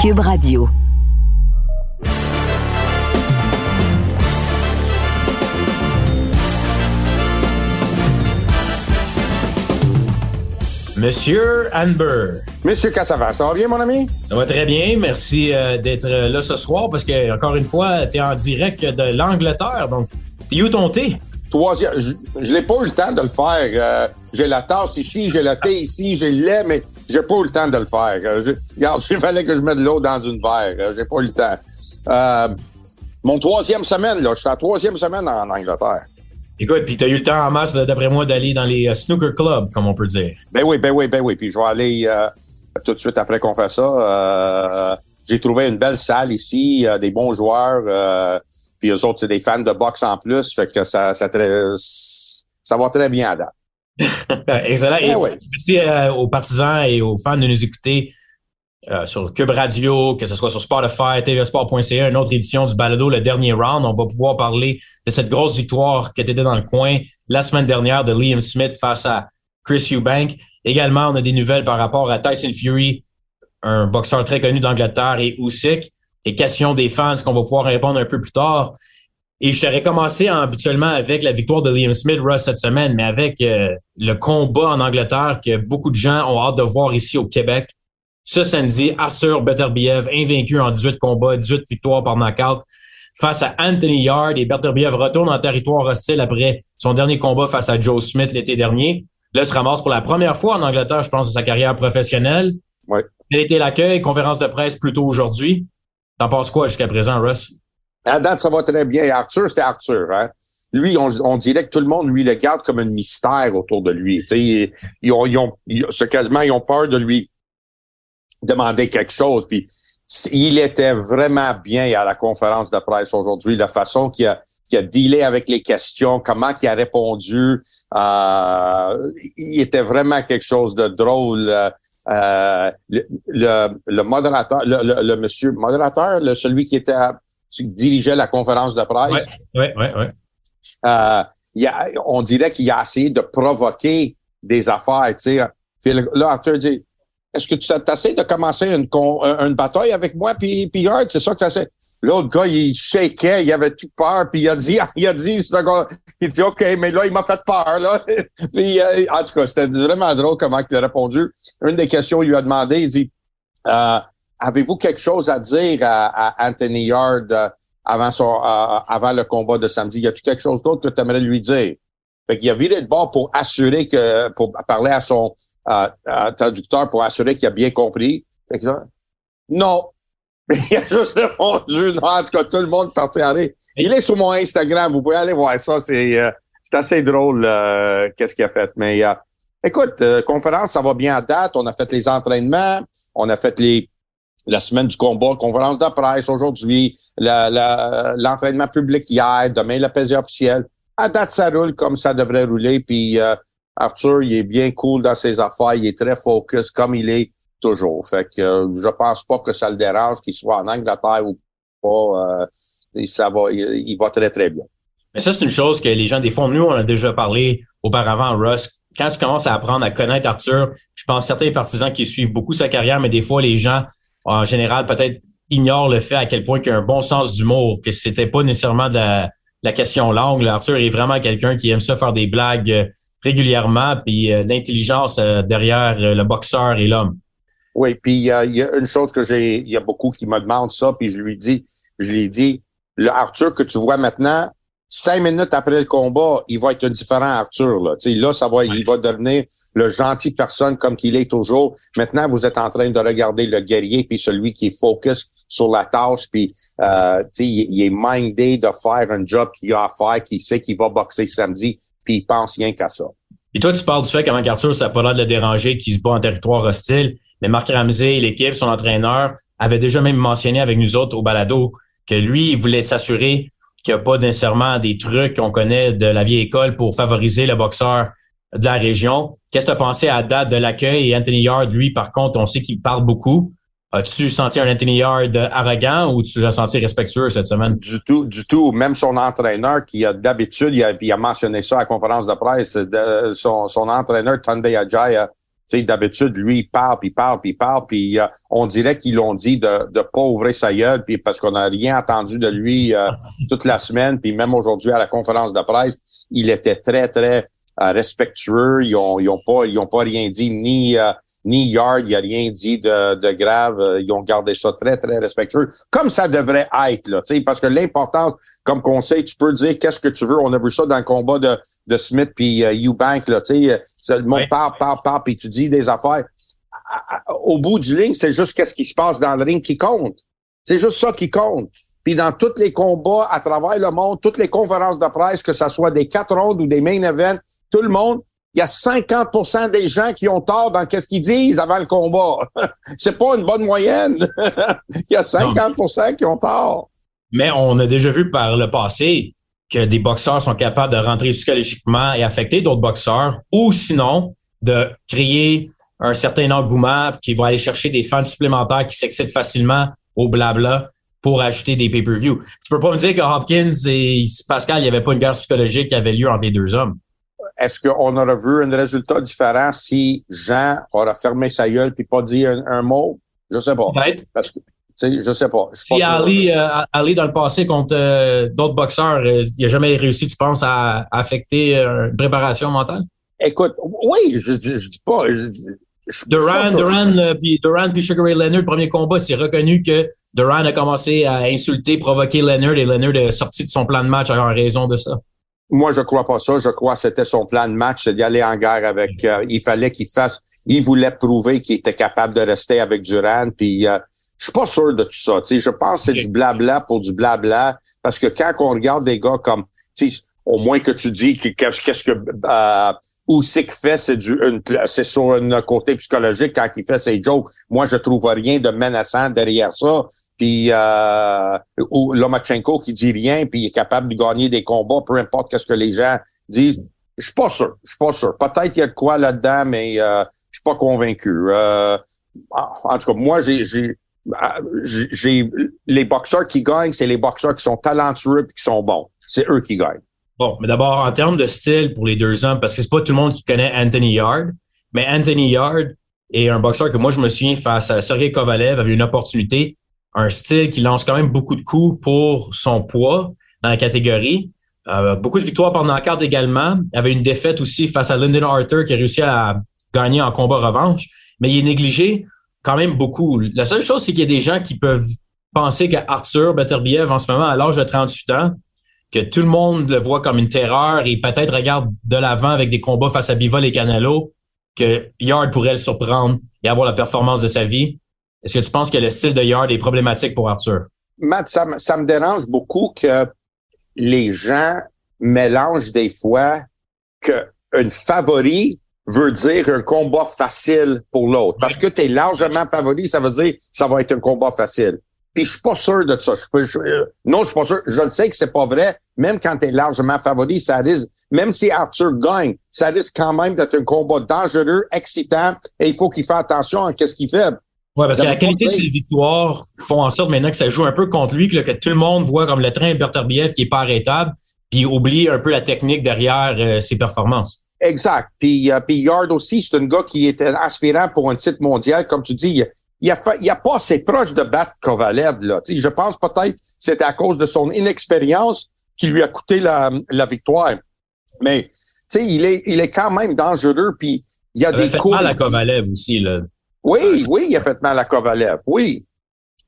Cube Radio. Monsieur Amber. Monsieur Cassavant, ça va bien, mon ami? Ça va très bien. Merci euh, d'être là ce soir parce que, encore une fois, tu es en direct de l'Angleterre. Donc, t'es où ton thé? Troisième, je, je n'ai pas eu le temps de le faire. Euh, j'ai la tasse ici, j'ai le thé ici, j'ai le lait, mais j'ai pas eu le temps de le faire. Euh, je, regarde, il fallait que je mette de l'eau dans une verre. j'ai pas eu le temps. mon troisième semaine, là, je suis à la troisième semaine en Angleterre. Écoute, puis tu as eu le temps en masse, d'après moi, d'aller dans les snooker clubs, comme on peut dire. Ben oui, ben oui, ben oui. Puis je vais aller tout de suite après qu'on fait ça. Euh, j'ai trouvé une belle salle ici, euh, des bons joueurs. Euh, puis eux autres, c'est des fans de boxe en plus. Fait que ça, ça, ça va très bien à date. Excellent. et ben merci aux partisans et aux fans de nous écouter sur Cube Radio, que ce soit sur Spotify, tvsport.ca, une autre édition du balado, le dernier round. On va pouvoir parler de cette grosse victoire qui était dans le coin la semaine dernière de Liam Smith face à Chris Eubank. Également, on a des nouvelles par rapport à Tyson Fury, un boxeur très connu d'Angleterre, et Usyk, et questions des fans qu'on va pouvoir répondre un peu plus tard. Et je t'aurais commencé habituellement avec la victoire de Liam Smith, Russ, cette semaine, mais avec euh, le combat en Angleterre que beaucoup de gens ont hâte de voir ici au Québec. Ce samedi, Assur Beterbiev, invaincu en 18 combats, 18 victoires par knockout, face à Anthony Yard. Et Beterbiev retourne en territoire hostile après son dernier combat face à Joe Smith l'été dernier. Là, il se ramasse pour la première fois en Angleterre, je pense, de sa carrière professionnelle. Oui. Quel était l'accueil? Conférence de presse plutôt aujourd'hui. T'en penses quoi jusqu'à présent, Russ? À date, ça va très bien. Arthur, c'est Arthur. Hein? Lui, on, dirait que tout le monde, lui, le garde comme un mystère autour de lui. Ils, ils, ont, ils, ont, quasiment, ils ont peur de lui demander quelque chose. Puis, il était vraiment bien à la conférence de presse aujourd'hui, la façon qu'il a, a dealé avec les questions, comment il a répondu. Euh, il était vraiment quelque chose de drôle. Euh, le, le, modérateur, le, le, monsieur modérateur, celui qui était qui dirigeait la conférence de presse. Oui, oui, oui. Euh, on dirait qu'il a essayé de provoquer des affaires, tu sais. Puis là, Arthur dit, est-ce que tu essayé de commencer une, une bataille avec moi puis, puis c'est ça que tu essayé? L'autre gars, il shakeait, il avait tout peur, puis il a dit, il a dit, il dit, OK, mais là, il m'a fait peur, là. euh, en tout cas, c'était vraiment drôle comment il a répondu. Une des questions, il lui a demandé, il dit, euh, avez-vous quelque chose à dire à, Anthony Yard euh, avant son, avant le combat de samedi? Y a-tu quelque chose d'autre que tu aimerais lui dire? Fait qu'il a viré de bord pour assurer que, pour parler à son traducteur pour assurer qu'il a bien compris. Fait que non, il a juste répondu, non, en tout cas, tout le monde parti aller. Il est sur mon Instagram, vous pouvez aller voir ça, c'est euh, assez drôle euh, qu'est-ce qu'il a fait. Mais euh, écoute, conférence, ça va bien à date, on a fait les entraînements, on a fait les la semaine du combat, conférence de presse aujourd'hui, l'entraînement public hier, demain la pesée officielle. À date, ça roule comme ça devrait rouler, puis Arthur, il est bien cool dans ses affaires, il est très focus comme il est toujours. Fait que euh, je pense pas que ça le dérange qu'il soit en Angleterre ou pas. Euh, ça va, il, va très, très bien. Mais ça, c'est une chose que les gens, des fois, nous, on a déjà parlé auparavant, Russ. Quand tu commences à apprendre à connaître Arthur, je pense certains partisans qui suivent beaucoup sa carrière, mais des fois, les gens, en général, peut-être ignorent le fait à quel point qu'il a un bon sens d'humour, que c'était pas nécessairement de la, question longue. Arthur est vraiment quelqu'un qui aime ça faire des blagues euh, régulièrement, puis l'intelligence derrière le boxeur et l'homme. Oui, puis il y a une chose que j'ai, il y a beaucoup qui me demandent ça, puis je lui dis, je lui dis, le Arthur que tu vois maintenant, cinq minutes après le combat, il va être un différent Arthur. Là, sais, là ça va, il va devenir le gentil personne comme qu'il est toujours. Maintenant, vous êtes en train de regarder le guerrier puis celui qui est focus sur la tâche puis euh, il, il est mindé de faire un job qu'il a à faire, qu'il sait qu'il va boxer samedi puis il pense rien qu'à ça. Et toi, tu parles du fait qu'avant qu'Arthur, ça n'a pas l'air de le déranger, qu'il se bat en territoire hostile. Mais Marc Ramsey, l'équipe, son entraîneur, avait déjà même mentionné avec nous autres au balado que lui, il voulait s'assurer qu'il n'y a pas nécessairement des trucs qu'on connaît de la vieille école pour favoriser le boxeur de la région. Qu'est-ce que tu as pensé à date de l'accueil? Et Anthony Yard, lui, par contre, on sait qu'il parle beaucoup. As-tu senti un Anthony Yard arrogant ou tu l'as senti respectueux cette semaine? Du tout, du tout. Même son entraîneur, qui a d'habitude, il, a, mentionné ça à la conférence de presse, son, son entraîneur, Tunde Ajaya, sais, d'habitude, lui, il parle, puis il parle, puis il parle, puis euh, on dirait qu'ils l'ont dit de ne pas ouvrir sa gueule, puis parce qu'on n'a rien entendu de lui euh, toute la semaine, puis même aujourd'hui à la conférence de presse, il était très, très euh, respectueux. Ils ont, ils ont pas, ils ont pas rien dit ni ni Yard, il a rien dit de, de grave. Ils ont gardé ça très, très respectueux, comme ça devrait être, là, parce que l'important, comme conseil, tu peux dire qu'est-ce que tu veux. On a vu ça dans le combat de, de Smith puis uh, Eubank, là, tu sais, le monde parle, parle, parle, puis tu dis des affaires. Au bout du ligne, c'est juste qu'est-ce qui se passe dans le ring qui compte. C'est juste ça qui compte. Puis dans tous les combats à travers le monde, toutes les conférences de presse, que ce soit des quatre rondes ou des main events, tout le monde, il y a 50% des gens qui ont tort dans qu'est-ce qu'ils disent avant le combat. c'est pas une bonne moyenne. il y a 50% qui ont tort. Mais on a déjà vu par le passé que des boxeurs sont capables de rentrer psychologiquement et affecter d'autres boxeurs, ou sinon de créer un certain engouement qui va aller chercher des fans supplémentaires qui s'excitent facilement au blabla pour ajouter des pay-per-view. Tu peux pas me dire que Hopkins et Pascal, il n'y avait pas une guerre psychologique qui avait lieu entre les deux hommes est-ce qu'on aurait vu un résultat différent si Jean aurait fermé sa gueule puis pas dit un, mot? Je sais pas. Peut-être. Parce que, je sais pas. si Ali, euh, Ali, dans le passé, contre euh, d'autres boxeurs, euh, il n'a jamais réussi, tu penses, à, affecter une préparation mentale? Écoute, oui, je, je, dis pas. Duran, Duran, puis Duran puis Sugar Ray Leonard, premier combat, c'est reconnu que Duran a commencé à insulter, provoquer Leonard et Leonard est sorti de son plan de match en raison de ça. Moi, je crois pas ça. Je crois que c'était son plan de match, c'est d'y aller en guerre avec. Euh, il fallait qu'il fasse. Il voulait prouver qu'il était capable de rester avec Duran. Puis, euh, je suis pas sûr de tout ça. sais, je pense que c'est du blabla pour du blabla. Parce que quand on regarde des gars comme, au moins que tu dis qu'est-ce que euh, c'est que fait, c'est du, c'est sur un côté psychologique quand il fait ses jokes. Moi, je trouve rien de menaçant derrière ça puis euh, ou Lomachenko qui dit rien, puis il est capable de gagner des combats, peu importe ce que les gens disent. Je suis pas sûr. Je suis pas sûr. Peut-être qu'il y a de quoi là-dedans, mais euh, je suis pas convaincu. Euh, en tout cas, moi, j'ai, j'ai, j'ai les boxeurs qui gagnent, c'est les boxeurs qui sont talentueux et qui sont bons. C'est eux qui gagnent. Bon, mais d'abord, en termes de style pour les deux hommes, parce que c'est pas tout le monde qui connaît Anthony Yard, mais Anthony Yard est un boxeur que moi, je me souviens face à Sergei Kovalev avait une opportunité un style qui lance quand même beaucoup de coups pour son poids dans la catégorie. Euh, beaucoup de victoires pendant la carte également. Il avait une défaite aussi face à Lyndon Arthur qui a réussi à gagner en combat revanche, mais il est négligé quand même beaucoup. La seule chose, c'est qu'il y a des gens qui peuvent penser qu'Arthur Beterbiev, en ce moment, à l'âge de 38 ans, que tout le monde le voit comme une terreur et peut-être regarde de l'avant avec des combats face à Bivol et Canelo, que Yard pourrait le surprendre et avoir la performance de sa vie. Est-ce que tu penses que le style de Yard est problématique pour Arthur? Matt, ça, me dérange beaucoup que les gens mélangent des fois qu'un favori veut dire un combat facile pour l'autre. Parce que tu es largement favori, ça veut dire que ça va être un combat facile. Puis je suis pas sûr de ça. Je, non, je suis pas sûr. Je le sais que c'est pas vrai. Même quand tu es largement favori, ça risque, même si Arthur gagne, ça risque quand même d'être un combat dangereux, excitant, et il faut qu'il fasse attention à ce qu'il fait. Oui, parce que la qualité de ses victoires font en sorte maintenant que ça joue un peu contre lui, que, tout le monde voit comme le train Berterbiev qui est pas arrêtable, puis oublie un peu la technique derrière euh, ses performances. Exact. Puis, euh, puis Yard aussi, c'est un gars qui est aspirant pour un titre mondial. Comme tu dis, il a, il a pas assez proche de battre Kovalev. Là. je pense peut-être que c'est à cause de son inexpérience qui lui a coûté la, la victoire. Mais il est, il est quand même dangereux. Puis il y a des fait mal à Kovalev aussi. Là. Oui, oui, il a fait mal à Kovalev, oui.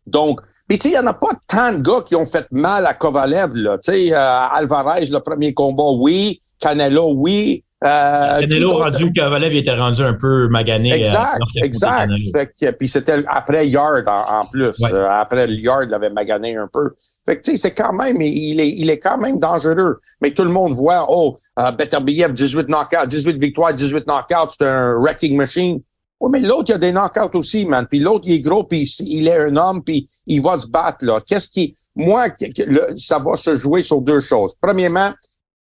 Donc, puis tu sais, il n'y en a pas tant de gars qui ont fait mal à Kovalev, là. Tu sais, euh, Alvarez, le premier combat, oui. Canelo, oui. Euh, Canelo rendu, Kovalev était rendu un peu magané. Euh, exact, exact. puis c'était après Yard en, plus. Euh, après Yard, il avait magané un peu. Fait que tu sais, c'est quand même, il est, il est quand même dangereux. Mais tout le monde voit, oh, uh, Beterbiev, 18 knockouts, 18 victoires, 18 knockouts, c'est un wrecking machine. Oui, mais l'autre, il a des knockouts aussi, man. Puis l'autre, il est gros, puis il est un homme, puis il va se battre, là. Qu'est-ce qui... Moi, ça va se jouer sur deux choses. Premièrement,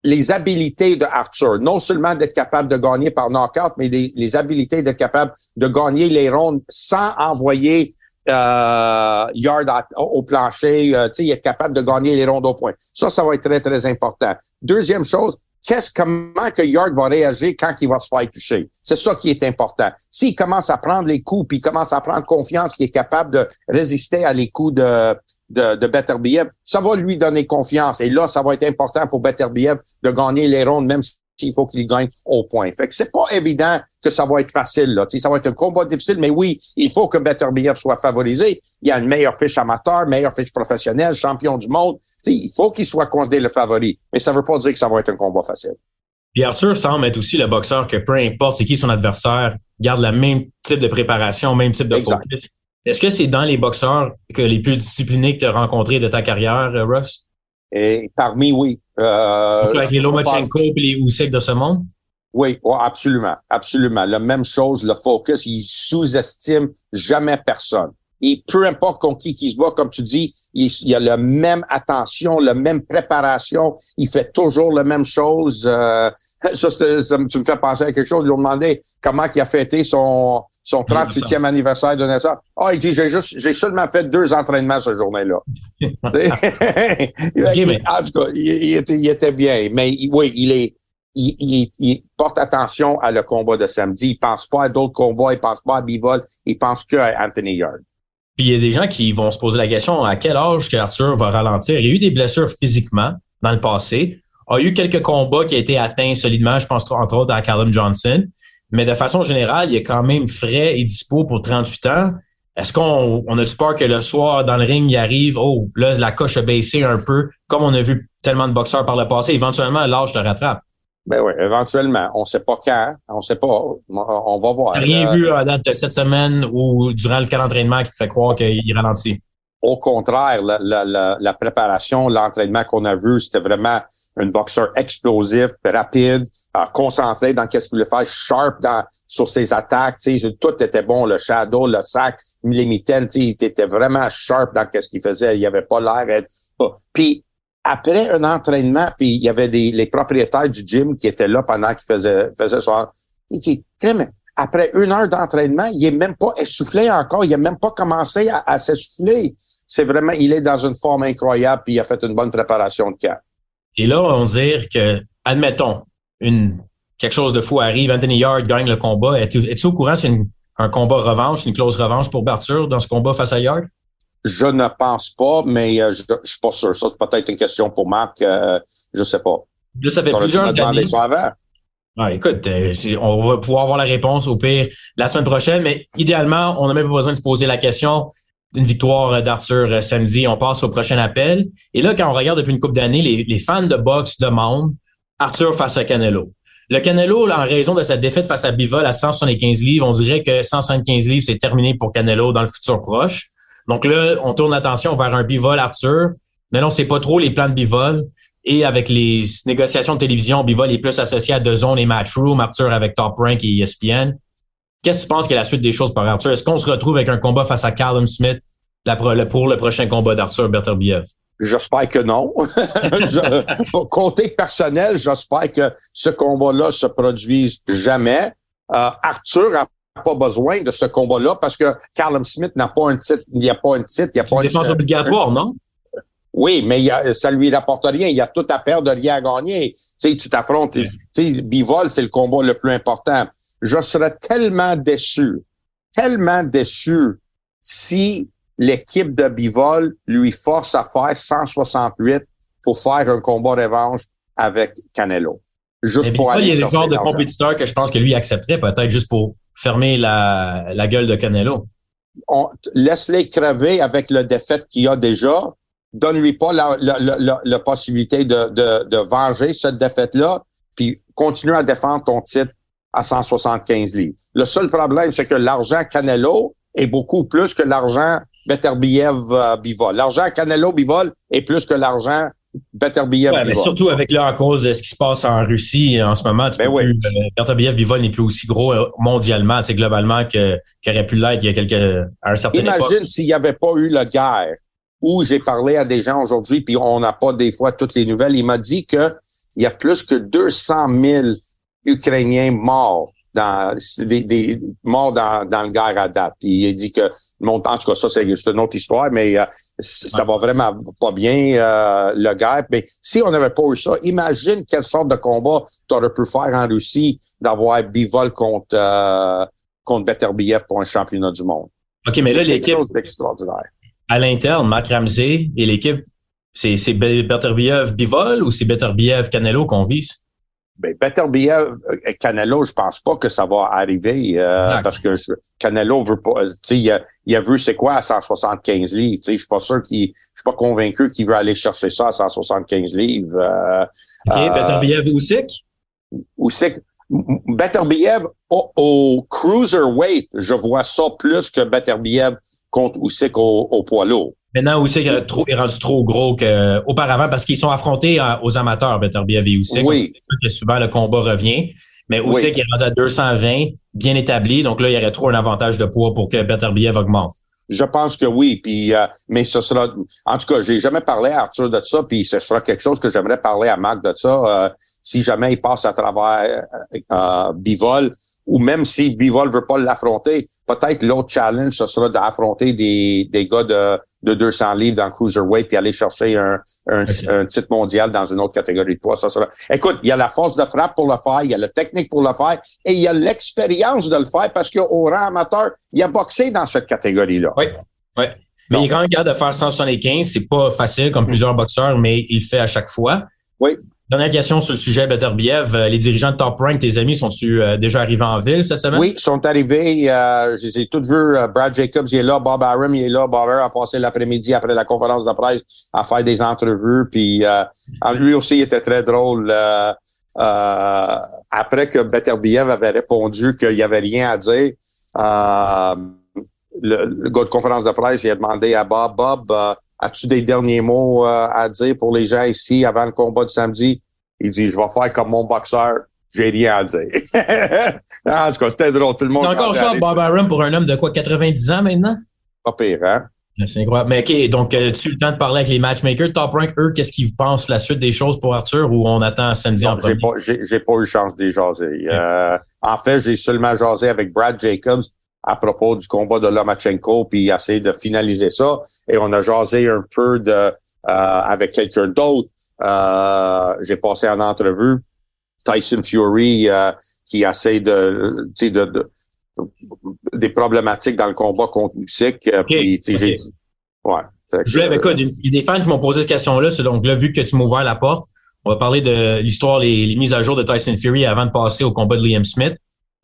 les habilités de Arthur. Non seulement d'être capable de gagner par knockout, mais les, les habilités d'être capable de gagner les rondes sans envoyer euh, yard au plancher. Euh, il est capable de gagner les rondes au point. Ça, ça va être très, très important. Deuxième chose, qu'est-ce comment que Yard va réagir quand il va se faire toucher? C'est ça qui est important. S'il commence à prendre les coups, puis il commence à prendre confiance qu'il est capable de résister à les coups de de, de ça va lui donner confiance. Et là, ça va être important pour Beterbiev de gagner les rondes, même s'il faut qu'il gagne au point. Fait que c'est pas évident que ça va être facile. Là. ça va être un combat difficile, mais oui, il faut que Beterbiev soit favorisé. Il y a une meilleure fiche amateur, meilleure fiche professionnelle, champion du monde. il faut qu'il soit considéré le favori. Mais ça veut pas dire que ça va être un combat facile. Puis Arthur semble être aussi le boxeur que peu importe c'est qui son adversaire, garde le même type de préparation, même type de focus. Est-ce que c'est dans les boxeurs que les plus disciplinés que tu as rencontrés de ta carrière, euh, Russ? Et parmi, oui. Euh, Donc, avec les Lomachenko et les Usyk de ce monde? Oui, absolument, absolument. La même chose, le focus, il sous-estime jamais personne. Et peu importe contre qui il se bat, comme tu dis, il, il a la même attention, la même préparation, il fait toujours la même chose. Euh, ça, ça, tu me fais penser à quelque chose. Ils lui ont demandé comment il a fêté son, son 38e anniversaire de naissance. Ah, oh, il dit, j'ai juste, j'ai seulement fait deux entraînements ce journée-là. En tout cas, il, était, il était bien. Mais oui, il est, il, il, porte attention à le combat de samedi. Il pense pas à d'autres combats. Il pense pas à Bivol. Il pense que à Anthony Yard. Puis il y a des gens qui vont se poser la question à quel âge qu'Arthur va ralentir? Il y a eu des blessures physiquement dans le passé a eu quelques combats qui ont été atteints solidement, je pense entre autres à Callum Johnson. Mais de façon générale, il est quand même frais et dispo pour 38 ans. Est-ce qu'on on a du peur que le soir, dans le ring, il arrive, oh, là, la coche a baissé un peu, comme on a vu tellement de boxeurs par le passé, éventuellement, l'âge te rattrape? Ben oui, éventuellement. On sait pas quand, on sait pas. On va voir. Rien vu à date de cette semaine ou durant le cas d'entraînement qui te fait croire qu'il ralentit? Au contraire, la, la, la préparation, l'entraînement qu'on a vu, c'était vraiment un boxeur explosif, rapide, euh, concentré dans qu'est-ce qu'il voulait faire, sharp dans, sur ses attaques, tout était bon, le shadow, le sac, les mitaines, il était vraiment sharp dans qu'est-ce qu'il faisait, il avait pas l'air. Puis après un entraînement, puis il y avait des les propriétaires du gym qui étaient là pendant qu'il faisait faisait ça. Il dit, après une heure d'entraînement, il est même pas essoufflé encore, il a même pas commencé à, à s'essouffler. C'est vraiment, il est dans une forme incroyable, puis il a fait une bonne préparation de camp. Et là, on dire que, admettons, une, quelque chose de fou arrive, Anthony Yard gagne le combat. Es-tu au courant c'est un combat revanche, une clause revanche pour Bartur dans ce combat face à Yard? Je ne pense pas, mais euh, je, ne suis pas sûr. Ça, c'est peut-être une question pour Marc. Euh, je sais pas. Là, ça fait plusieurs années. Ah, écoute, euh, on va pouvoir avoir la réponse au pire la semaine prochaine, mais idéalement, on n'a même pas besoin de se poser la question d'une victoire d'Arthur euh, samedi. On passe au prochain appel. Et là, quand on regarde depuis une couple d'années, les, fans de boxe demandent Arthur face à Canelo. Le Canelo, en raison de sa défaite face à Bivol à 175 livres, on dirait que 175 livres, c'est terminé pour Canelo dans le futur proche. Donc là, on tourne l'attention vers un Bivol Arthur. Mais non, c'est pas trop les plans de Bivol. Et avec les négociations de télévision, Bivol est plus associé à Zone et Matchroom, Arthur avec Top Rank et ESPN. Qu'est-ce que tu penses que la suite des choses par Arthur? Est-ce qu'on se retrouve avec un combat face à Callum Smith pour le prochain combat d'Arthur Beterbiev? J'espère que non. côté personnel, j'espère que ce combat-là se produise jamais. Euh, Arthur n'a pas besoin de ce combat-là parce que Callum Smith n'a pas un titre, il n'y a pas un titre, il n'y a pas une défense obligatoire, non? Oui, mais il ça lui rapporte rien. Il y a tout à perdre, rien à gagner. Tu sais, tu t'affrontes. Tu sais, Bivol, c'est le combat le plus important je serais tellement déçu, tellement déçu si l'équipe de Bivol lui force à faire 168 pour faire un combat revanche avec Canelo. Juste pour aller Il y a des genres de compétiteurs que je pense que lui accepterait peut-être juste pour fermer la, la gueule de Canelo. Laisse-les crever avec le défaite qu'il a déjà. Donne-lui pas la, la, la, possibilité de, de, de venger cette défaite-là, puis continue à défendre ton titre à 175 livres. Le seul problème, c'est que l'argent Canelo est beaucoup plus que l'argent Beterbiev-Bivol. L'argent Canelo-Bivol est plus que l'argent Beterbiev. Ouais, mais surtout avec là, en cause de ce qui se passe en Russie en ce moment, tu ben oui. Euh, Beterbiev-Bivol n'est plus aussi gros euh, mondialement, c'est globalement que qu'il aurait pu l'être il y a quelques à un certain Imagine s'il n'y avait pas eu la guerre où j'ai parlé à des gens aujourd'hui, puis on n'a pas des fois toutes les nouvelles. Il m'a dit que il y a plus que 200 000 Ukrainiens morts dans des, des morts dans, dans le guerre à date. il dit que en tout cas, ça, c'est juste une autre histoire, mais euh, ça va vraiment pas bien, euh, le guerre. Mais si on n'avait pas eu ça, imagine quelle sorte de combat tu aurais pu faire en Russie d'avoir bivol contre, euh, contre Beterbiev pour un championnat du monde. OK, mais là, l'équipe. À l'interne, Marc Ramsey et l'équipe, c'est Beterbiev Bivol ou c'est Beterbiev Canelo qu'on vise? Ben, Beterbiev, euh, Canelo, je pense pas que ça va arriver euh, parce que Canelo veut pas, tu sais, il a, il a vu c'est quoi à 175 livres, tu sais, je suis pas sûr qu'il, je suis pas convaincu qu'il veut aller chercher ça à 175 livres. Euh, ok, euh, Beterbiev Usyk. Usyk, Beterbiev au, au, cruiserweight, je vois ça plus que Beterbiev contre Usyk au, au poids lourd. Maintenant, Usyk est, rendu trop gros qu'auparavant parce qu'ils sont affrontés aux amateurs, Beterbiev et Usyk. Oui. Que souvent, le combat revient. Mais Usyk est rendu à 220, bien établi. Donc là, il y aurait trop un avantage de poids pour que Beterbiev augmente. Je pense que oui, puis euh, mais ce sera en tout cas, j'ai jamais parlé à Arthur de ça, puis ce sera quelque chose que j'aimerais parler à Marc de ça. Euh, si jamais il passe à travers euh, Bivol, ou même si Bivol veut pas l'affronter, peut-être l'autre challenge, ce sera d'affronter des, des gars de, de 200 livres dans le cruiserweight puis aller chercher un, un, titre mondial dans une autre catégorie de poids. Ça sera... Écoute, il y a la force de frappe pour le faire, il y a la technique pour le faire et il y a l'expérience de le faire parce qu'au rang amateur, il a boxé dans cette catégorie-là. Oui, oui. Mais il est quand même capable de faire 175. C'est pas facile comme plusieurs boxeurs, mais il le fait à chaque fois. Oui. Dernière question sur le sujet Beterbiev. Euh, les dirigeants de Top Rank, tes amis, sont-ils euh, déjà arrivés en ville cette semaine? Oui, ils sont arrivés. Euh, je les ai tous vus. Brad Jacobs, il est là. Bob Arum, il est là. Bob a passé l'après-midi après la conférence de presse à faire des entrevues. Puis lui aussi, il était très drôle. après que Beterbiev avait répondu qu'il n'y avait rien à dire, le, le, gars de conférence de presse, il a demandé à Bob, Bob, As-tu des derniers mots euh, à dire pour les gens ici avant le combat de samedi? Il dit, je vais faire comme mon boxeur. J'ai rien à dire. en tout cas, c'était drôle. Tout le monde. encore ça, Bob Arum pour un homme de quoi, 90 ans maintenant? Pas pire, hein? C'est incroyable. Mais OK, donc, euh, tu as eu le temps de parler avec les matchmakers? Top Rank, eux, qu'est-ce qu'ils pensent la suite des choses pour Arthur ou on attend samedi en premier? J'ai pas, pas eu chance de jaser. Euh, en fait, j'ai seulement jasé avec Brad Jacobs à propos du combat de Lomachenko, puis essayer de finaliser ça. Et on a jasé un peu de euh, avec quelqu'un d'autre. Euh, j'ai passé en entrevue Tyson Fury euh, qui essaie de, de, de, des problématiques dans le combat contre Usyk. Okay. Puis, okay. ouais. Je ben, écoute, il y a des fans qui m'ont posé cette question-là. Donc là, vu que tu m'as ouvert la porte, on va parler de l'histoire, les, les, mises à jour de Tyson Fury avant de passer au combat de Liam Smith.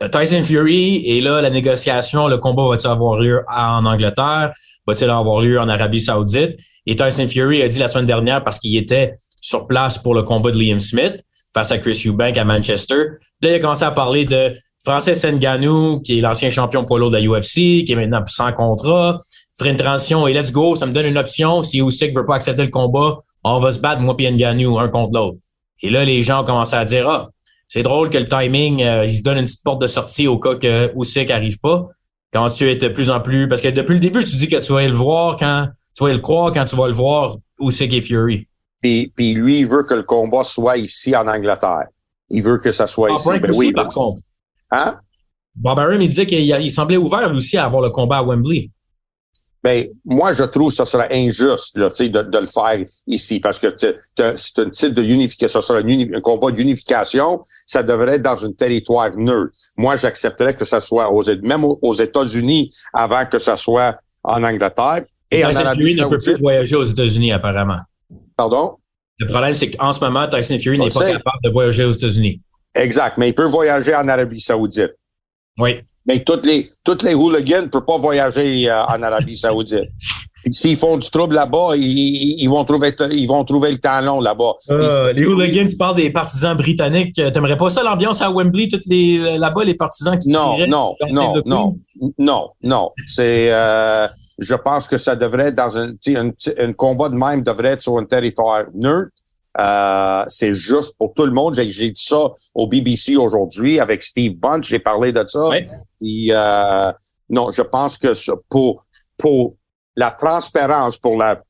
Euh, Tyson Fury, et là, la négociation, le combat va-t-il avoir lieu en Angleterre? Va-t-il avoir lieu en Arabie Saoudite? Et Tyson Fury a dit la semaine dernière, parce qu'il était sur place pour le combat de Liam Smith face à Chris Eubank à Manchester. Là, il a commencé à parler de Francis Ngannou, qui est l'ancien champion poids de la UFC, qui est maintenant sans contrat. Ferait une transition et let's go, ça me donne une option. Si Usyk veut pas accepter le combat, on va se battre, moi et Ngannou, un contre l'autre. Et là, les gens ont commencé à dire, ah, c'est drôle que le timing, euh, il se donne une petite porte de sortie au cas que Usyk arrive pas. Quand tu es de plus en plus, parce que depuis le début, tu dis que tu vas le voir quand, tu vas le croire quand tu vas le voir, Usyk et Fury. Puis, puis lui, il veut que le combat soit ici en Angleterre. Il veut que ça soit ici. Ben oui, par contre. Hein? Bob Arum, il disait qu'il semblait ouvert aussi à avoir le combat à Wembley ben moi je trouve que ce serait injuste là, de, de le faire ici parce que c'est un titre de unification, ce sera un, combat d'unification, ça devrait être dans un territoire neutre. Moi j'accepterais que ça soit aux même aux États-Unis avant que ça soit en Angleterre et, en Arabie Saoudite. ne peut plus voyager aux États-Unis apparemment. Pardon? Le problème c'est qu'en ce moment Tyson Fury n'est pas capable de voyager aux États-Unis. Exact, mais il peut voyager en Arabie Saoudite. Oui. Mais toutes les, toutes les hooligans ne peuvent pas voyager euh, en Arabie Saoudite. S'ils font du trouble là-bas, ils, ils, vont trouver, ils vont trouver le temps long là-bas. Euh, les hooligans, tu parles des partisans britanniques. T'aimerais pas ça l'ambiance à Wembley, toutes les là-bas, les partisans qui Non, non, non, non, non, non. C'est, euh, je pense que ça devrait dans un, un, un combat de même devrait être sur un territoire neutre. Euh, c'est juste pour tout le monde. J'ai dit ça au BBC aujourd'hui avec Steve Bunch. J'ai parlé de ça. Et, euh, non, je pense que pour pour la transparence, pour la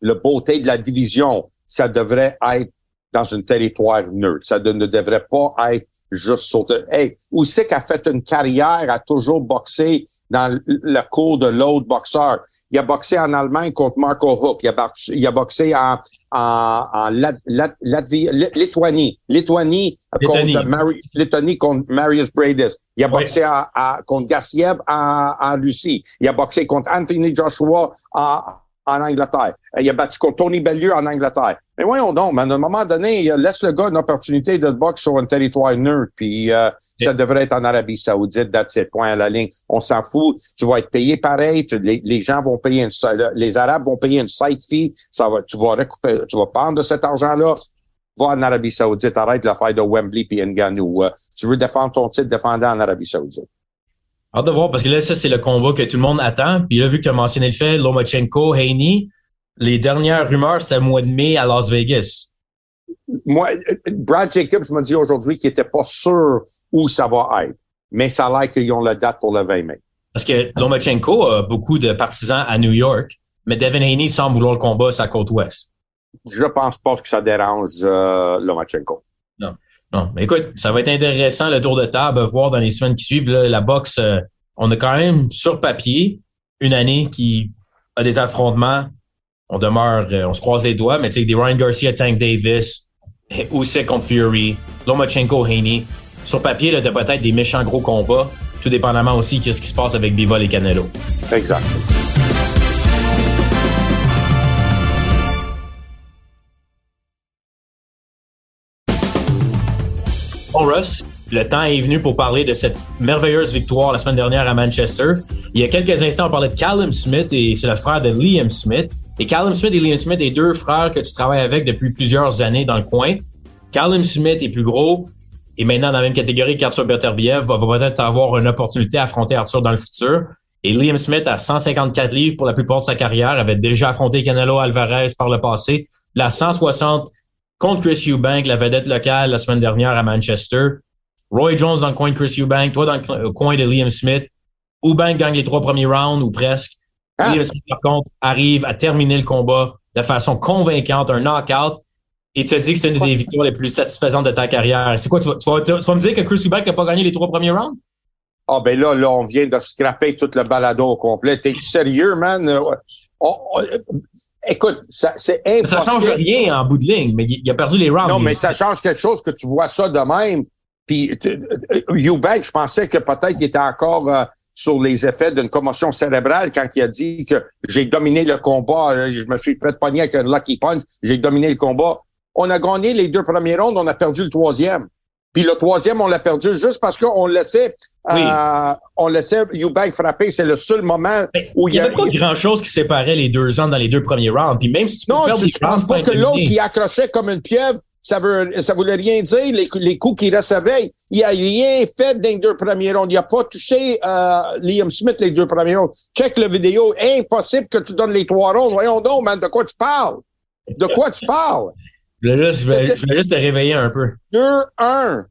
le beauté de la division, ça devrait être dans un territoire neutre. Ça ne devrait pas être juste sauter. Hey, où c'est qu'elle a fait une carrière, a toujours boxé dans le cours de l'autre boxeur. Il a boxé en Allemagne contre Marco Hook. Il a, boxé, il a boxé en, en, en Latvie, Lituanie. Lituanie contre, Mari, Lituanie contre Marius Bradis. Il a boxé à, à, contre Gassiev en, en Russie. Il a boxé contre Anthony Joshua en, en Angleterre. Il a battu contre Tony Bellieu en Angleterre. Mais voyons donc, mais à un moment donné, laisse le gars une opportunité de boxe sur un territoire neutre, puis euh, ça devrait être en Arabie Saoudite, date ces points à la ligne. On s'en fout. Tu vas être payé pareil. les, gens vont payer une, les Arabes vont payer une site fee. Ça va, tu vas récupérer, tu vas prendre de cet argent-là. Va en Arabie Saoudite, arrête l'affaire de Wembley puis Ngannou. Euh, tu veux défendre ton titre, défendre en Arabie Saoudite. Hâte de voir, parce que là, ça, c'est le combat que tout le monde attend. Puis là, vu que tu as mentionné le fait, Lomachenko, Haney, les dernières rumeurs, c'était le mois de mai à Las Vegas. Moi, Brad Jacobs m'a dit aujourd'hui qu'il n'était pas sûr où ça va être. Mais ça a l'air qu'ils ont la date pour le 20 mai. Parce que Lomachenko a beaucoup de partisans à New York, mais Devin Haney semble vouloir le combat sur la côte ouest. Je pense pas que ça dérange euh, Lomachenko. Non. Écoute, ça va être intéressant le tour de table, voir dans les semaines qui suivent. la boxe, euh, on a quand même sur papier une année qui a des affrontements. On demeure, euh, on se croise les doigts, mais tu sais, des Ryan Garcia, Tank Davis, Usyk contre Fury, Lomachenko, Haney. Sur papier, là, t'as peut-être des méchants gros combats, tout dépendamment aussi de ce qui se passe avec Bivol et Canelo. Exact. Russ, le temps est venu pour parler de cette merveilleuse victoire la semaine dernière à Manchester. Il y a quelques instants, on parlait de Callum Smith et c'est le frère de Liam Smith. Et Callum Smith et Liam Smith, les deux frères que tu travailles avec depuis plusieurs années dans le coin. Callum Smith est plus gros et maintenant dans la même catégorie qu'Arthur Beterbiev va, va peut-être avoir une opportunité à affronter Arthur dans le futur. Et Liam Smith, à 154 livres pour la plupart de sa carrière, avait déjà affronté Canelo Alvarez par le passé. La 160 contre Chris Eubank, la vedette locale la semaine dernière à Manchester. Roy Jones dans le coin de Chris Eubank, toi dans le coin de Liam Smith. Eubank gagne les trois premiers rounds ou presque. Ah. Liam Smith, par contre, arrive à terminer le combat de façon convaincante, un knockout. Et tu as dit que c'est une des victoires les plus satisfaisantes de ta carrière. C'est quoi? Tu vas, tu, vas, me dire que Chris Eubank n'a pas gagné les trois premiers rounds? Ah, ben là, là, on vient de scraper tout le balado au complet. T'es sérieux, man? Écoute, ça, c'est impossible. Ça change rien en bout de ligne, mais il a perdu les rounds. Non, mais ça change quelque chose que tu vois ça de même. Puis euh, Eubank, je pensais que peut-être qu'il était encore euh, sur les effets d'une commotion cérébrale quand il a dit que j'ai dominé le combat, euh, je me suis prêt de pogner avec un lucky punch, j'ai dominé le combat. On a gagné les deux premiers rounds, on a perdu le troisième. Puis le troisième, on l'a perdu juste parce qu'on laissait, euh, on laissait Eubank frapper. C'est le seul moment où il y avait pas grand-chose qui séparait les deux ans dans les deux premiers rounds. Puis même si tu non, peux tu, penses pas que l'autre qui accrochait comme une pieuvre, ça veut, ça voulait rien dire. Les, les coups qu'il recevait, il a rien fait dans les deux premiers rounds. Il a pas touché euh, Liam Smith les deux premiers rounds. Check la vidéo. Impossible que tu donnes les trois rounds. Voyons donc, man, de quoi tu parles? De quoi tu parles? Je, vais, juste te réveiller un peu. 2-1.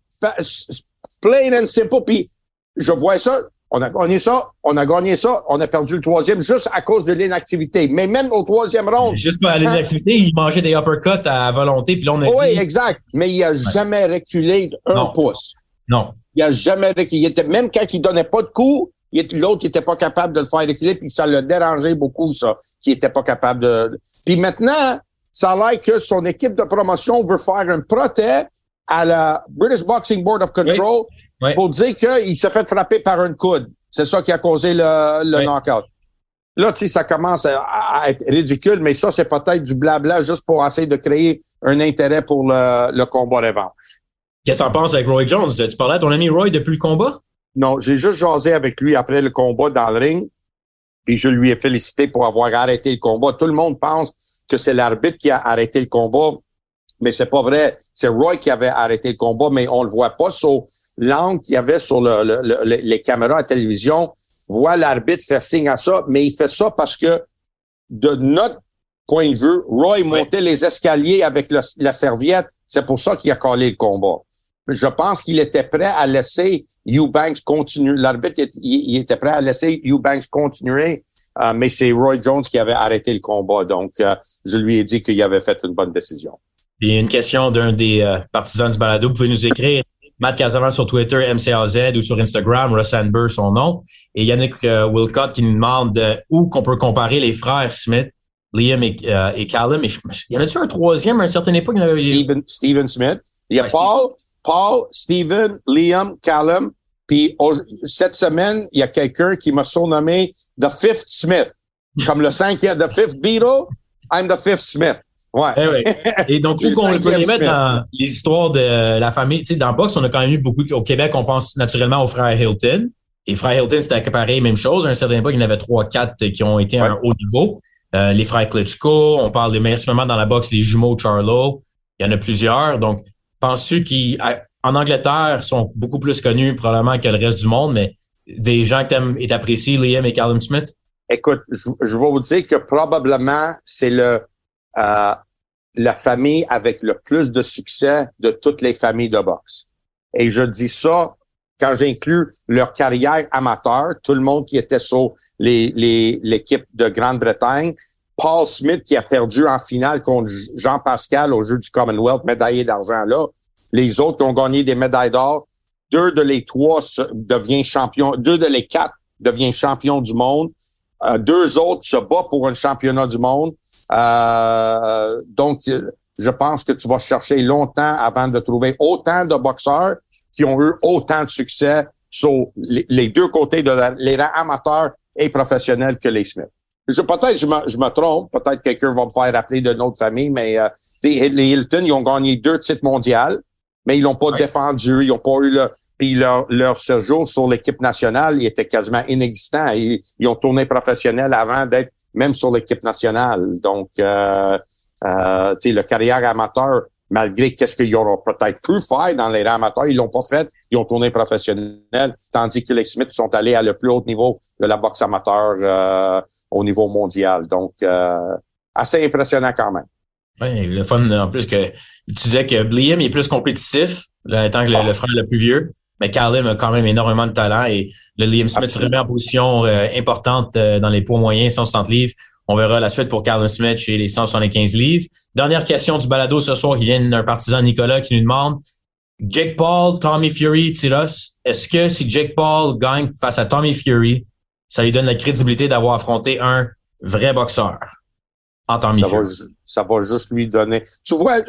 Plain and simple. Puis, je vois ça. On a gagné ça, on a gagné ça, on a perdu le troisième juste à cause de l'inactivité. Mais même au troisième round. Juste par l'inactivité, il mangeait des uppercuts à volonté, puis là, on a Oui, exact. Mais il a jamais reculé un pouce. Non. Il a jamais reculé. même quand il donnait pas de coups, l'autre n'était pas capable de le faire reculer, puis ça l'a dérangé beaucoup, ça, qui était pas capable de. Puis maintenant, ça a l'air que son équipe de promotion veut faire un protège à la British Boxing Board of Control pour dire qu'il s'est fait frapper par un coude. C'est ça qui a causé le, le knockout. Là, tu sais, ça commence à, être ridicule, mais ça, c'est peut-être du blabla juste pour essayer de créer un intérêt pour le, le combat revanche. Qu'est-ce que tu en penses avec Roy Jones? Tu parlais à ton ami Roy depuis le combat? Non, j'ai juste jasé avec lui après le combat dans le ring, puis je lui ai félicité pour avoir arrêté le combat. Tout le monde pense que c'est l'arbitre qui a arrêté le combat, mais c'est pas vrai. C'est Roy qui avait arrêté le combat, mais on le voit pas sur l'angle qu'il y avait sur le, les caméras à télévision. Voit l'arbitre faire signe à ça, mais il fait ça parce que de notre point de vue, Roy montait les escaliers avec la serviette. C'est pour ça qu'il a collé le combat. Je pense qu'il était prêt à laisser Eubanks continuer. L'arbitre, il, était prêt à laisser Eubanks continuer euh, mais c'est Roy Jones qui avait arrêté le combat. Donc, euh, je lui ai dit qu'il avait fait une bonne décision. Il y a une question d'un des euh, partisans du balado. Vous pouvez nous écrire Matt Casavan sur Twitter, MCAZ ou sur Instagram, Russ Amber, son nom. Et Yannick Wilcott qui nous demande où qu'on peut comparer les frères Smith, Liam et, euh, Callum. il y en a-tu un troisième à une certaine époque? Steven, Steven Smith. Il y a Paul, Paul, Steven, Liam, Callum. Puis cette semaine, il y a quelqu'un qui m'a surnommé The Fifth Smith. Comme le cinquième, The Fifth Beatle, I'm the Fifth Smith. Ouais. Eh Et donc, où qu'on peut les mettre dans les histoires de la famille? Tu sais, dans boxe, on a quand même eu beaucoup. Au Québec, on pense naturellement aux frères Hilton. Et frères Hilton, c'était pareil, même chose. À un certain point, il y en avait trois, quatre qui ont été à un haut niveau. Euh, les frères Klitschko, on parle des meilleurs dans la boxe, les jumeaux Charlo. Il y en a plusieurs. Donc, penses-tu qu'en Angleterre, sont beaucoup plus connus probablement que le reste du monde, mais des gens que tu et apprécies, Liam et Callum Smith? Écoute, je, je vais vous dire que probablement c'est le euh, la famille avec le plus de succès de toutes les familles de boxe. Et je dis ça quand j'inclus leur carrière amateur, tout le monde qui était sur l'équipe les, de Grande-Bretagne, Paul Smith qui a perdu en finale contre Jean Pascal au jeu du Commonwealth, médaillé d'argent là, les autres qui ont gagné des médailles d'or, deux de les trois deviennent champions, deux de les quatre deviennent champions du monde, euh, deux autres se battent pour un championnat du monde. Euh, donc, je pense que tu vas chercher longtemps avant de trouver autant de boxeurs qui ont eu autant de succès sur les, deux côtés de les rangs amateurs et professionnels que les Smith. Je, peut-être je me, je me trompe, peut-être quelqu'un va me faire rappeler de notre famille, mais euh, les, Hilton, ils ont gagné deux titres mondiaux, mais ils l'ont pas défendu, ils ont pas eu le, puis leur, leur séjour sur l'équipe nationale, il était quasiment inexistant. Ils, ils ont tourné professionnel avant d'être même sur l'équipe nationale. Donc, euh, euh, le carrière amateur, malgré qu'est-ce qu'ils auraient peut-être pu faire dans les amateurs, ils l'ont pas fait. Ils ont tourné professionnel, tandis que les Smiths sont allés à le plus haut niveau de la boxe amateur euh, au niveau mondial. Donc, euh, assez impressionnant quand même. Oui, le fun en plus que tu disais que Liam est plus compétitif, là, étant que le, le, frère le plus vieux. Mais Callum a quand même énormément de talent et le Liam Smith se remet en position euh, importante euh, dans les poids moyens, 160 livres. On verra la suite pour Callum Smith chez les 175 livres. Dernière question du balado ce soir qui vient d'un partisan Nicolas qui nous demande Jake Paul, Tommy Fury, Tiros, est-ce que si Jake Paul gagne face à Tommy Fury, ça lui donne la crédibilité d'avoir affronté un vrai boxeur? En Tommy ça Fury? Va, ça va juste lui donner. Tu vois,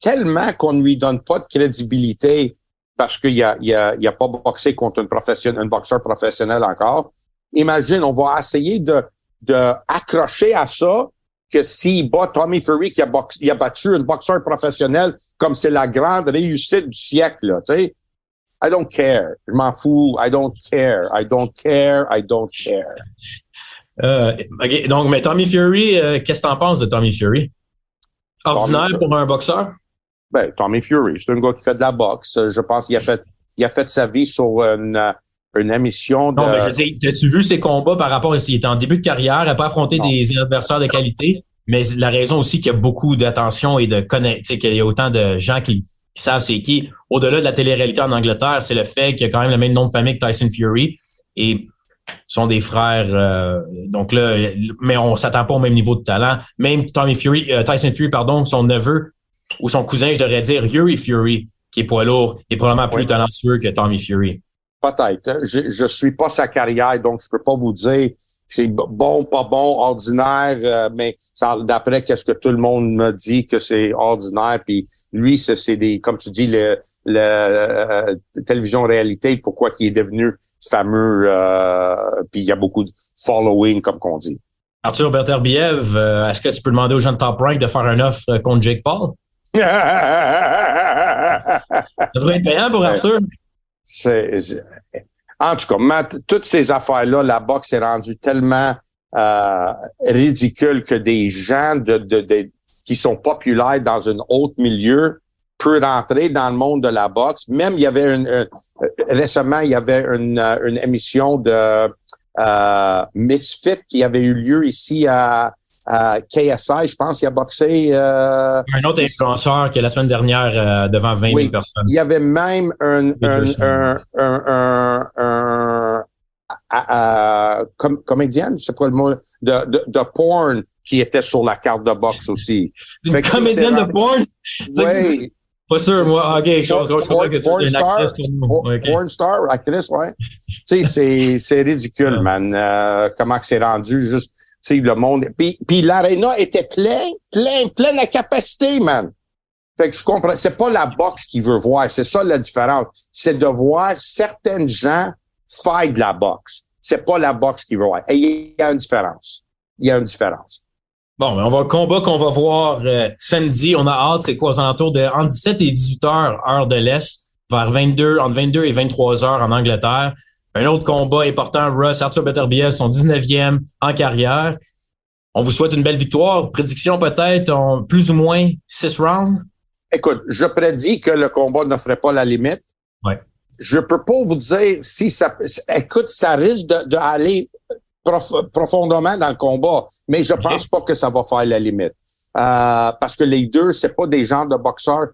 tellement qu'on ne lui donne pas de crédibilité parce qu'il a, il a, il a pas boxé contre une un boxeur professionnel encore. Imagine, on va essayer de, de accrocher à ça que s'il bat Tommy Fury qui a, il a battu un boxeur professionnel comme c'est la grande réussite du siècle, tu sais. I don't care. Je m'en fous. I don't care. I don't care. I don't care. Euh. Donc, mais Tommy Fury, euh, qu'est-ce que tu en penses de Tommy Fury? Ordinaire pour un boxeur? Ben, Tommy Fury, c'est un gars qui fait de la boxe. Je pense qu'il a fait, il a fait sa vie sur une, une émission de. Non, mais je dis, as-tu vu ses combats par rapport à s'il était en début de carrière, il n'a pas affronté des adversaires de qualité, mais la raison aussi qu'il y a beaucoup d'attention et de connaître, qu'il y a autant de gens qui, savent c'est qui. Au-delà de la télé-réalité en Angleterre, c'est le fait qu'il y a quand même le même nom de famille que Tyson Fury et sont des frères. Euh, donc là, mais on s'attend pas au même niveau de talent. Même Tommy Fury, euh, Tyson Fury, pardon, son neveu ou son cousin, je devrais dire Yuri Fury, qui est poids lourd, est probablement plus talentueux que Tommy Fury. Peut-être. Je, je suis pas sa carrière, donc je peux pas vous dire c'est bon, pas bon, ordinaire, euh, mais d'après qu'est-ce que tout le monde me dit que c'est ordinaire, puis lui, c'est des, comme tu dis, le, le euh, télévision réalité, pourquoi il est devenu fameux, euh, puis il y a beaucoup de following, comme qu'on dit. Arthur Berterbiev, est-ce que tu peux demander aux gens de Top Rank de faire un offre contre Jake Paul? Ça devrait être payant pour Arthur. en tout cas, toutes ces affaires-là, la boxe est rendue tellement euh, ridicule que des gens de, qui sont populaires dans un autre milieu peuvent rentrer dans le monde de la boxe. Même il y avait une, récemment il y avait une, une émission de euh, Misfit qui avait eu lieu ici à à KSI, je pense, il a boxé. Euh, un autre influenceur qui la semaine dernière euh, devant 20 000 personnes. Il y avait même un, un, un, un, un, un com comédienne, je sais pas le mot, de, de, de, porn qui était sur la carte de boxe aussi. Une comédienne de porn? Oui. Pas sûr, moi. OK, je, je crois que c'est une actrice Porn star, actrice, ouais. tu sais, c'est ridicule, man. Euh, comment que c'est rendu juste, sais, le monde. Puis, puis l'aréna était plein, plein, plein à capacité, man. Fait que je comprends. C'est pas la boxe qui veut voir. C'est ça la différence. C'est de voir certaines gens faire de la boxe. C'est pas la boxe qui veut voir. Et il y a une différence. Il y a une différence. Bon, mais on va combat qu'on va voir euh, samedi. On a hâte, c'est quoi, aux alentours de entre 17 et 18 heures, heure de l'Est, vers 22, entre 22 et 23 heures en Angleterre. Un autre combat important, Russ, Arthur Beterbiev, son 19e en carrière. On vous souhaite une belle victoire. Prédiction peut-être en plus ou moins 6 rounds? Écoute, je prédis que le combat ne ferait pas la limite. Ouais. Je peux pas vous dire si ça... Écoute, ça risque d'aller profondément dans le combat, mais je pense pas que ça va faire la limite. Euh, parce que les deux, c'est pas des gens de boxeurs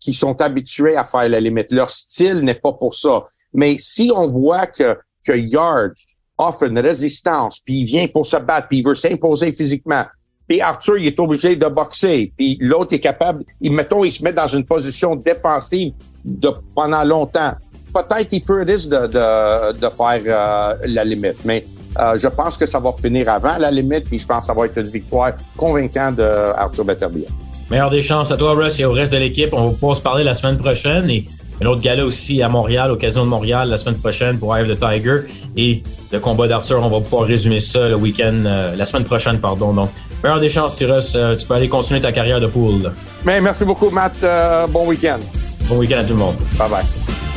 qui sont habitués à faire la limite. Leur style n'est pas pour ça. Mais si on voit que, que Yard offre une résistance, puis il vient pour se battre, puis il veut s'imposer physiquement, puis Arthur, il est obligé de boxer, puis l'autre est capable, il, mettons, il se met dans une position défensive de, pendant longtemps. Peut-être qu'il peut risque de, de, de faire euh, la limite. Mais euh, je pense que ça va finir avant la limite, puis je pense que ça va être une victoire convaincante d'Arthur Beterbiev. Meilleure des chances à toi, Russ, et au reste de l'équipe. On va pouvoir se parler la semaine prochaine. Et un autre gala aussi à Montréal, Occasion de Montréal, la semaine prochaine pour Eye of the Tiger. Et le combat d'Arthur, on va pouvoir résumer ça le week-end, euh, la semaine prochaine, pardon. Donc, meilleure des chances, Cyrus. Euh, tu peux aller continuer ta carrière de poule. Mais merci beaucoup, Matt. bon week-end. Bon week-end à tout le monde. Bye bye.